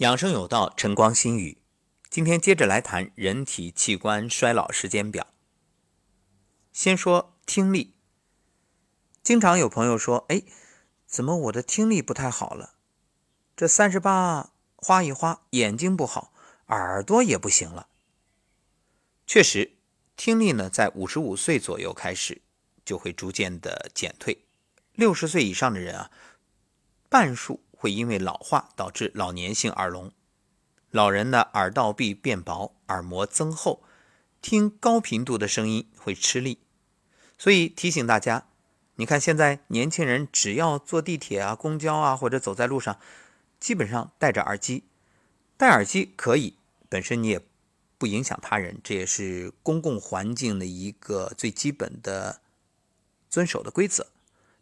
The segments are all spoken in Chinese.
养生有道，晨光心语。今天接着来谈人体器官衰老时间表。先说听力，经常有朋友说：“哎，怎么我的听力不太好了？这三十八花一花，眼睛不好，耳朵也不行了。”确实，听力呢，在五十五岁左右开始就会逐渐的减退。六十岁以上的人啊，半数会因为老化导致老年性耳聋。老人的耳道壁变薄，耳膜增厚，听高频度的声音会吃力。所以提醒大家，你看现在年轻人只要坐地铁啊、公交啊，或者走在路上，基本上戴着耳机。戴耳机可以，本身你也不影响他人，这也是公共环境的一个最基本的遵守的规则。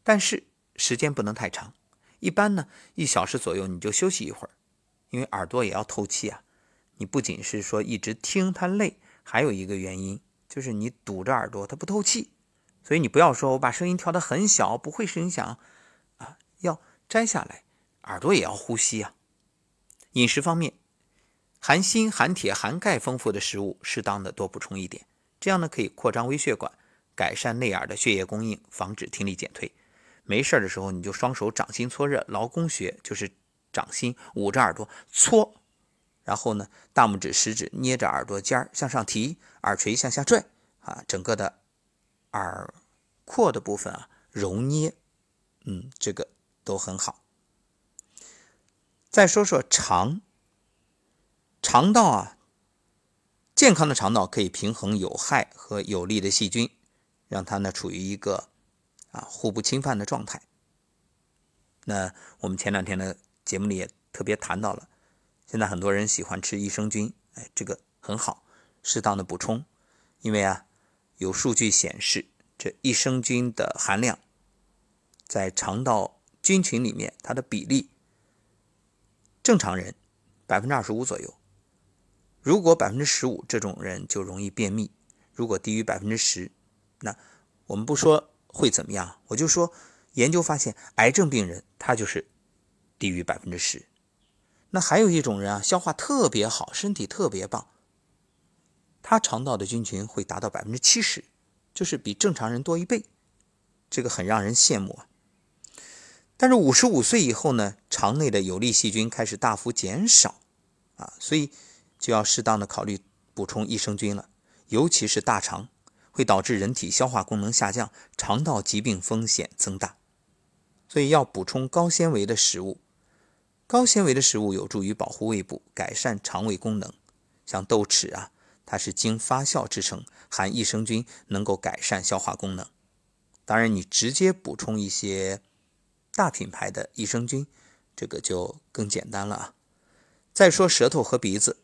但是时间不能太长，一般呢一小时左右你就休息一会儿。因为耳朵也要透气啊，你不仅是说一直听它累，还有一个原因就是你堵着耳朵它不透气，所以你不要说我把声音调得很小不会声响啊，要摘下来，耳朵也要呼吸啊。饮食方面，含锌、含铁、含钙丰富的食物适当的多补充一点，这样呢可以扩张微血管，改善内耳的血液供应，防止听力减退。没事的时候你就双手掌心搓热，劳宫穴就是。掌心捂着耳朵搓，然后呢，大拇指、食指捏着耳朵尖向上提，耳垂向下拽，啊，整个的耳廓的部分啊揉捏，嗯，这个都很好。再说说肠，肠道啊，健康的肠道可以平衡有害和有利的细菌，让它呢处于一个啊互不侵犯的状态。那我们前两天的。节目里也特别谈到了，现在很多人喜欢吃益生菌，哎，这个很好，适当的补充，因为啊，有数据显示，这益生菌的含量在肠道菌群里面，它的比例，正常人百分之二十五左右，如果百分之十五，这种人就容易便秘；如果低于百分之十，那我们不说会怎么样，我就说研究发现，癌症病人他就是。低于百分之十，那还有一种人啊，消化特别好，身体特别棒，他肠道的菌群会达到百分之七十，就是比正常人多一倍，这个很让人羡慕啊。但是五十五岁以后呢，肠内的有利细菌开始大幅减少啊，所以就要适当的考虑补充益生菌了，尤其是大肠会导致人体消化功能下降，肠道疾病风险增大，所以要补充高纤维的食物。高纤维的食物有助于保护胃部，改善肠胃功能。像豆豉啊，它是经发酵制成，含益生菌，能够改善消化功能。当然，你直接补充一些大品牌的益生菌，这个就更简单了啊。再说舌头和鼻子，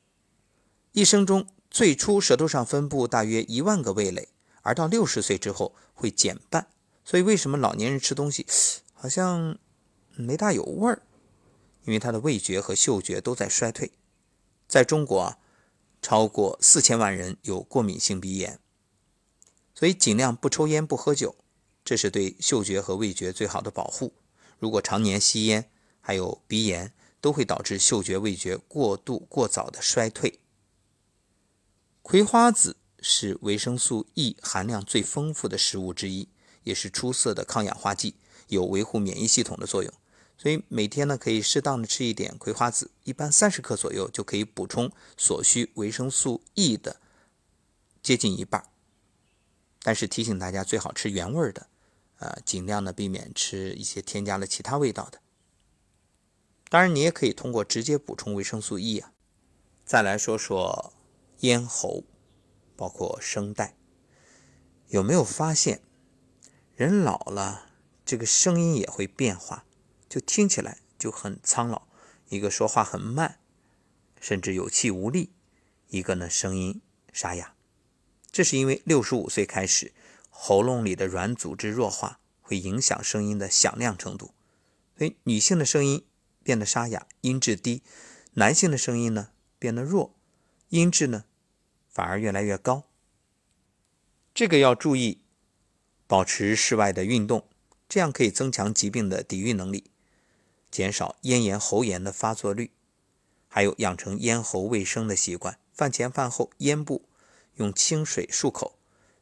一生中最初舌头上分布大约一万个味蕾，而到六十岁之后会减半。所以为什么老年人吃东西 好像没大有味儿？因为他的味觉和嗅觉都在衰退，在中国啊，超过四千万人有过敏性鼻炎，所以尽量不抽烟不喝酒，这是对嗅觉和味觉最好的保护。如果常年吸烟，还有鼻炎，都会导致嗅觉味觉过度过早的衰退。葵花籽是维生素 E 含量最丰富的食物之一，也是出色的抗氧化剂，有维护免疫系统的作用。所以每天呢，可以适当的吃一点葵花籽，一般三十克左右就可以补充所需维生素 E 的接近一半。但是提醒大家，最好吃原味的，呃，尽量的避免吃一些添加了其他味道的。当然，你也可以通过直接补充维生素 E 啊。再来说说咽喉，包括声带，有没有发现人老了，这个声音也会变化？就听起来就很苍老，一个说话很慢，甚至有气无力；一个呢声音沙哑。这是因为六十五岁开始，喉咙里的软组织弱化，会影响声音的响亮程度。所以女性的声音变得沙哑，音质低；男性的声音呢变得弱，音质呢反而越来越高。这个要注意，保持室外的运动，这样可以增强疾病的抵御能力。减少咽炎、喉炎的发作率，还有养成咽喉卫生的习惯，饭前饭后咽部用清水漱口。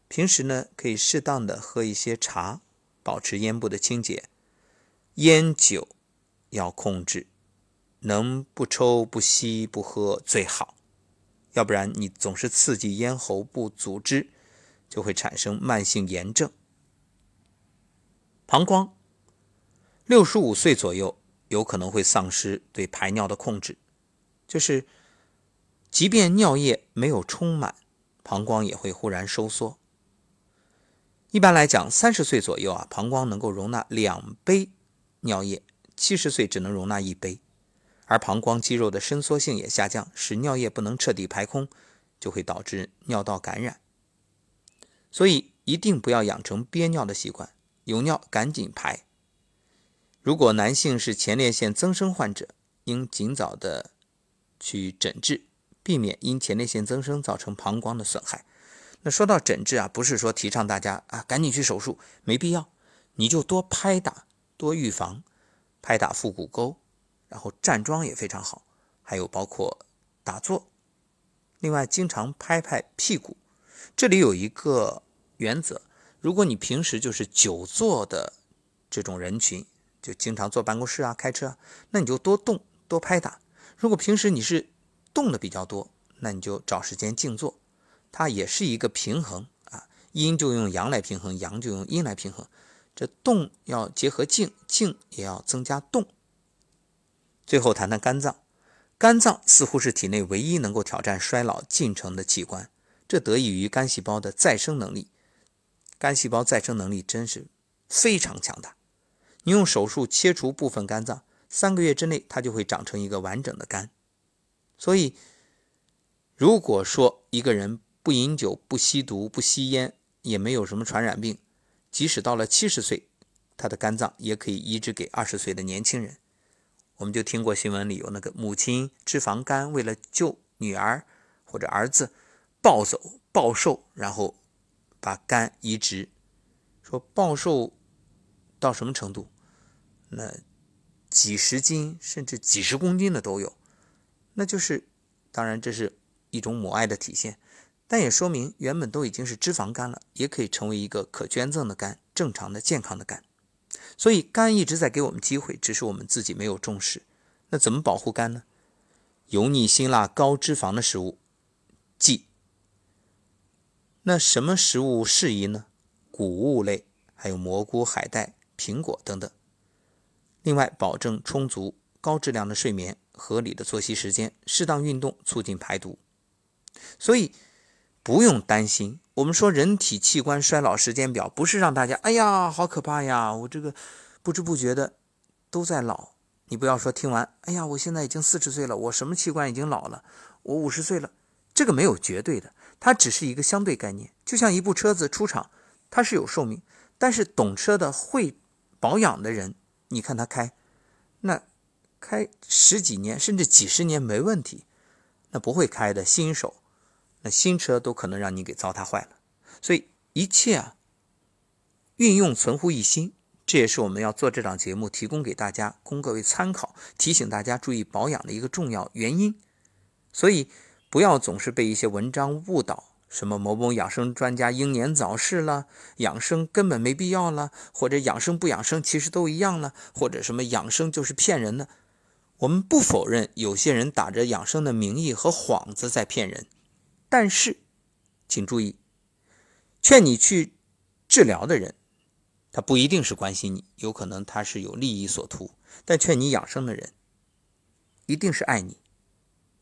平时呢，可以适当的喝一些茶，保持咽部的清洁。烟酒要控制，能不抽不吸不喝最好，要不然你总是刺激咽喉部组织，就会产生慢性炎症。膀胱，六十五岁左右有可能会丧失对排尿的控制，就是即便尿液没有充满，膀胱也会忽然收缩。一般来讲，三十岁左右啊，膀胱能够容纳两杯尿液；七十岁只能容纳一杯。而膀胱肌肉的伸缩性也下降，使尿液不能彻底排空，就会导致尿道感染。所以一定不要养成憋尿的习惯，有尿赶紧排。如果男性是前列腺增生患者，应尽早的去诊治，避免因前列腺增生造成膀胱的损害。那说到诊治啊，不是说提倡大家啊赶紧去手术，没必要，你就多拍打，多预防，拍打腹股沟，然后站桩也非常好，还有包括打坐，另外经常拍拍屁股。这里有一个原则，如果你平时就是久坐的这种人群，就经常坐办公室啊、开车，那你就多动多拍打；如果平时你是动的比较多，那你就找时间静坐。它也是一个平衡啊，阴就用阳来平衡，阳就用阴来平衡。这动要结合静，静也要增加动。最后谈谈肝脏，肝脏似乎是体内唯一能够挑战衰老进程的器官，这得益于肝细胞的再生能力。肝细胞再生能力真是非常强大。你用手术切除部分肝脏，三个月之内它就会长成一个完整的肝。所以，如果说一个人，不饮酒，不吸毒，不吸烟，也没有什么传染病。即使到了七十岁，他的肝脏也可以移植给二十岁的年轻人。我们就听过新闻里有那个母亲脂肪肝，为了救女儿或者儿子，暴走暴瘦，然后把肝移植。说暴瘦到什么程度？那几十斤甚至几十公斤的都有。那就是，当然这是一种母爱的体现。但也说明，原本都已经是脂肪肝了，也可以成为一个可捐赠的肝，正常的、健康的肝。所以，肝一直在给我们机会，只是我们自己没有重视。那怎么保护肝呢？油腻、辛辣、高脂肪的食物忌。那什么食物适宜呢？谷物类，还有蘑菇、海带、苹果等等。另外，保证充足、高质量的睡眠，合理的作息时间，适当运动，促进排毒。所以。不用担心，我们说人体器官衰老时间表，不是让大家哎呀好可怕呀，我这个不知不觉的都在老。你不要说听完，哎呀，我现在已经四十岁了，我什么器官已经老了？我五十岁了，这个没有绝对的，它只是一个相对概念。就像一部车子出厂，它是有寿命，但是懂车的、会保养的人，你看他开，那开十几年甚至几十年没问题，那不会开的新手。那新车都可能让你给糟蹋坏了，所以一切啊，运用存乎一心，这也是我们要做这档节目提供给大家，供各位参考，提醒大家注意保养的一个重要原因。所以不要总是被一些文章误导，什么某某养生专家英年早逝了，养生根本没必要了，或者养生不养生其实都一样了，或者什么养生就是骗人的。我们不否认有些人打着养生的名义和幌子在骗人。但是，请注意，劝你去治疗的人，他不一定是关心你，有可能他是有利益所图；但劝你养生的人，一定是爱你，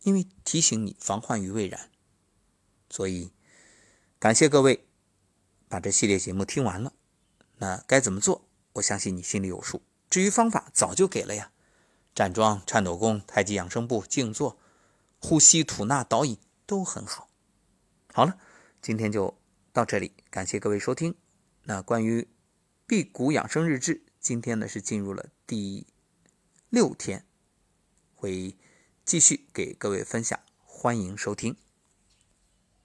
因为提醒你防患于未然。所以，感谢各位把这系列节目听完了。那该怎么做？我相信你心里有数。至于方法，早就给了呀：站桩、颤抖功、太极养生步、静坐、呼吸、吐纳、导引，都很好。好了，今天就到这里，感谢各位收听。那关于辟谷养生日志，今天呢是进入了第六天，会继续给各位分享，欢迎收听。